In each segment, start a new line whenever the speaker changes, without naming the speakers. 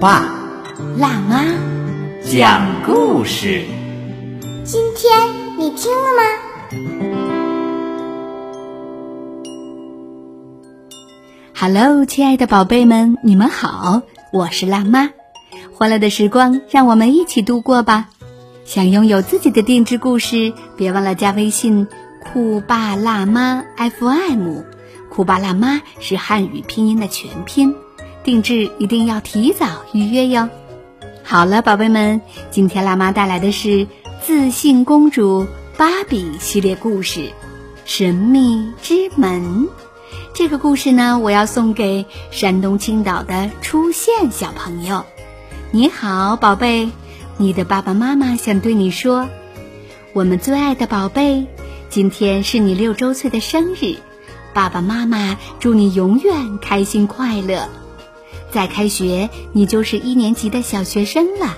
爸
辣妈，
讲故事。
今天你听了吗
？Hello，亲爱的宝贝们，你们好，我是辣妈。欢乐的时光，让我们一起度过吧。想拥有自己的定制故事，别忘了加微信“酷爸辣妈 FM”。酷爸辣妈是汉语拼音的全拼，定制一定要提早预约哟。好了，宝贝们，今天辣妈带来的是自信公主芭比系列故事《神秘之门》。这个故事呢，我要送给山东青岛的出现小朋友。你好，宝贝，你的爸爸妈妈想对你说：“我们最爱的宝贝，今天是你六周岁的生日，爸爸妈妈祝你永远开心快乐。再开学，你就是一年级的小学生了，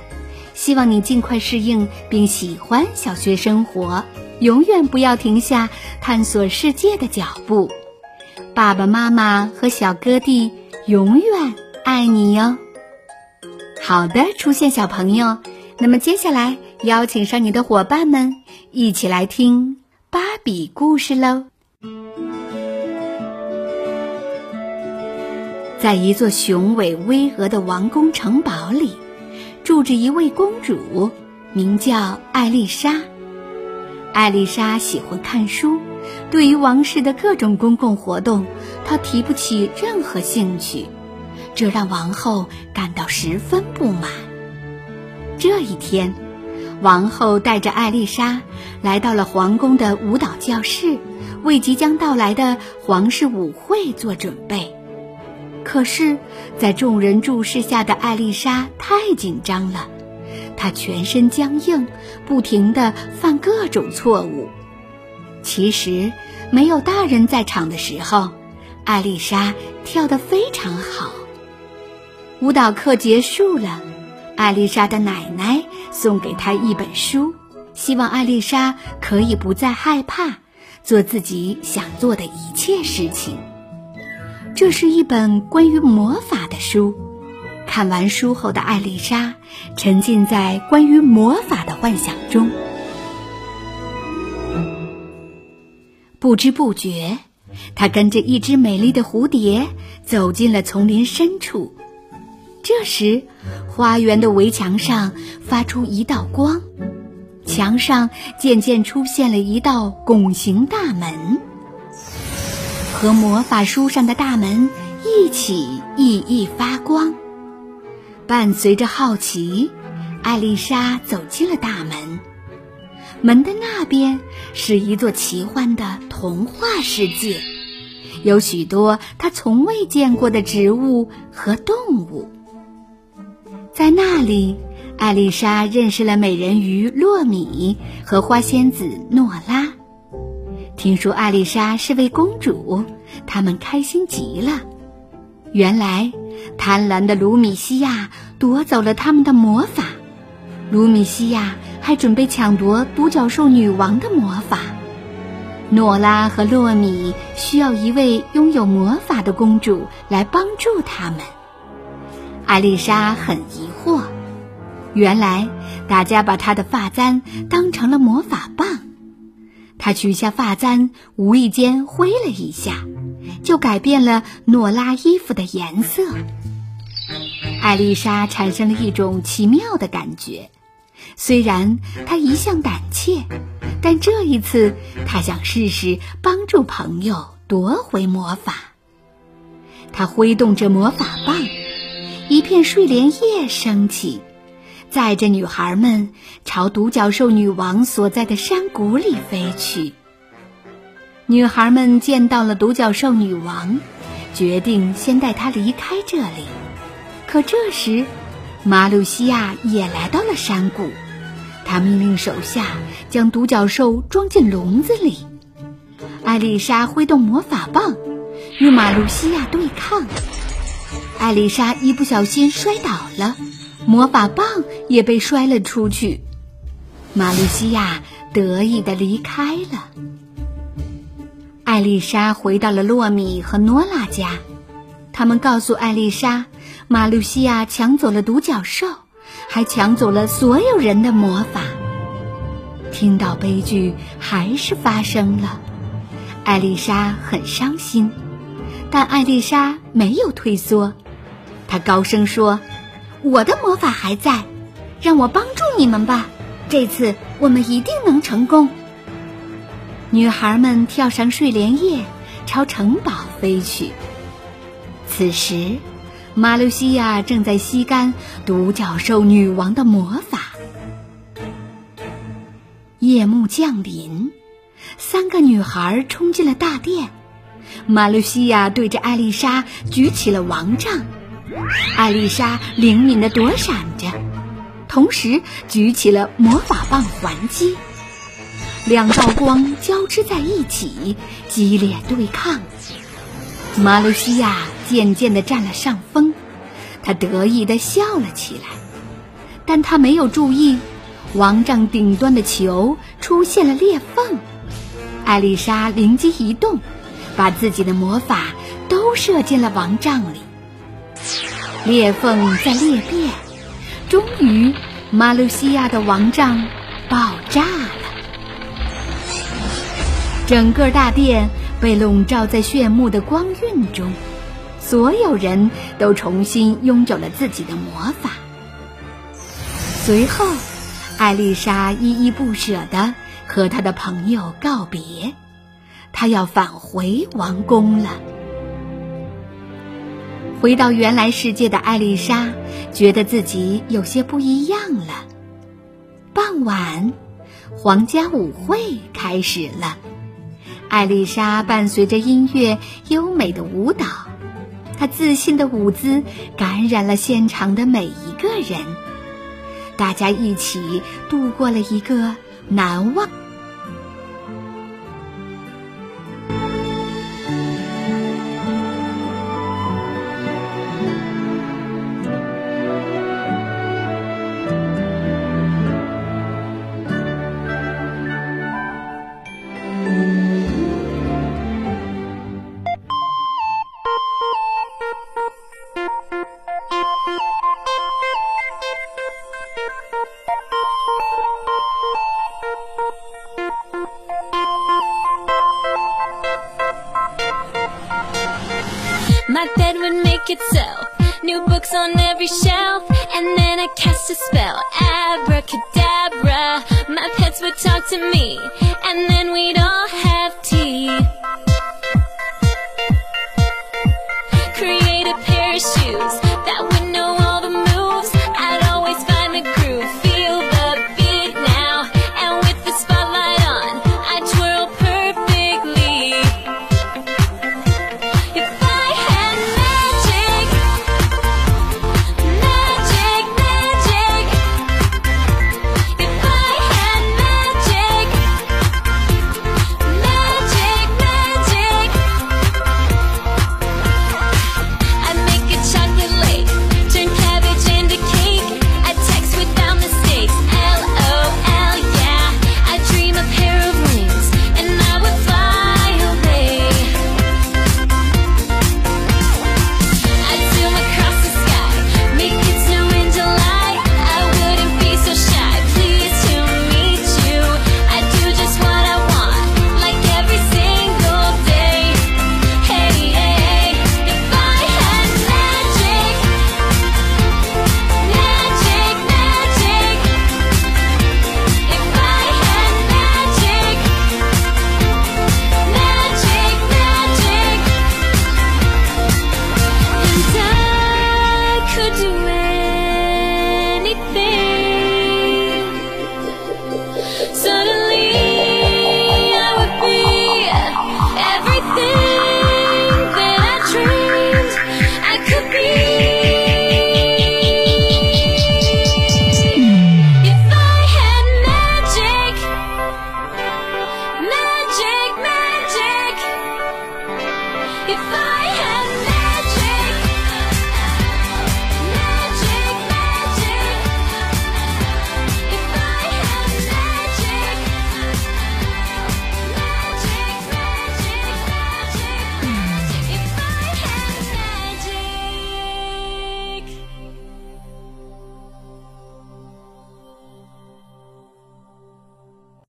希望你尽快适应并喜欢小学生活，永远不要停下探索世界的脚步。爸爸妈妈和小哥弟永远爱你哟。”好的，出现小朋友。那么接下来邀请上你的伙伴们，一起来听芭比故事喽。在一座雄伟巍峨的王宫城堡里，住着一位公主，名叫艾丽莎。艾丽莎喜欢看书，对于王室的各种公共活动，她提不起任何兴趣。这让王后感到十分不满。这一天，王后带着艾丽莎来到了皇宫的舞蹈教室，为即将到来的皇室舞会做准备。可是，在众人注视下的艾丽莎太紧张了，她全身僵硬，不停地犯各种错误。其实，没有大人在场的时候，艾丽莎跳得非常好。舞蹈课结束了，艾丽莎的奶奶送给她一本书，希望艾丽莎可以不再害怕，做自己想做的一切事情。这是一本关于魔法的书。看完书后的艾丽莎沉浸在关于魔法的幻想中，不知不觉，她跟着一只美丽的蝴蝶走进了丛林深处。这时，花园的围墙上发出一道光，墙上渐渐出现了一道拱形大门，和魔法书上的大门一起熠熠发光。伴随着好奇，艾丽莎走进了大门。门的那边是一座奇幻的童话世界，有许多她从未见过的植物和动物。在那里，艾丽莎认识了美人鱼洛米和花仙子诺拉。听说艾丽莎是位公主，他们开心极了。原来，贪婪的卢米西亚夺走了他们的魔法，卢米西亚还准备抢夺独角兽女王的魔法。诺拉和洛米需要一位拥有魔法的公主来帮助他们。艾丽莎很疑惑，原来大家把她的发簪当成了魔法棒。她取下发簪，无意间挥了一下，就改变了诺拉衣服的颜色。艾丽莎产生了一种奇妙的感觉，虽然她一向胆怯，但这一次她想试试帮助朋友夺回魔法。她挥动着魔法棒。一片睡莲叶升起，载着女孩们朝独角兽女王所在的山谷里飞去。女孩们见到了独角兽女王，决定先带她离开这里。可这时，马鲁西亚也来到了山谷。他命令手下将独角兽装进笼子里。艾丽莎挥动魔法棒，与马路西亚对抗。艾丽莎一不小心摔倒了，魔法棒也被摔了出去。马路西亚得意的离开了。艾丽莎回到了洛米和诺拉家，他们告诉艾丽莎，马路西亚抢走了独角兽。还抢走了所有人的魔法。听到悲剧还是发生了，艾丽莎很伤心，但艾丽莎没有退缩，她高声说：“我的魔法还在，让我帮助你们吧，这次我们一定能成功。”女孩们跳上睡莲叶，朝城堡飞去。此时。马路西亚正在吸干独角兽女王的魔法。夜幕降临，三个女孩冲进了大殿。马路西亚对着艾丽莎举起了王杖，艾丽莎灵敏的躲闪着，同时举起了魔法棒还击。两道光交织在一起，激烈对抗。马路西亚。渐渐的占了上风，他得意的笑了起来，但他没有注意，王杖顶端的球出现了裂缝。艾丽莎灵机一动，把自己的魔法都射进了王杖里，裂缝在裂变，终于，马路西亚的王杖爆炸了，整个大殿被笼罩在炫目的光晕中。所有人都重新拥有了自己的魔法。随后，艾丽莎依依不舍地和她的朋友告别，她要返回王宫了。回到原来世界的艾丽莎觉得自己有些不一样了。傍晚，皇家舞会开始了，艾丽莎伴随着音乐优美的舞蹈。她自信的舞姿感染了现场的每一个人，大家一起度过了一个难忘。
Cast a spell Abracadabra. My pets would talk to me And then we'd all have tea. Create a pair of shoes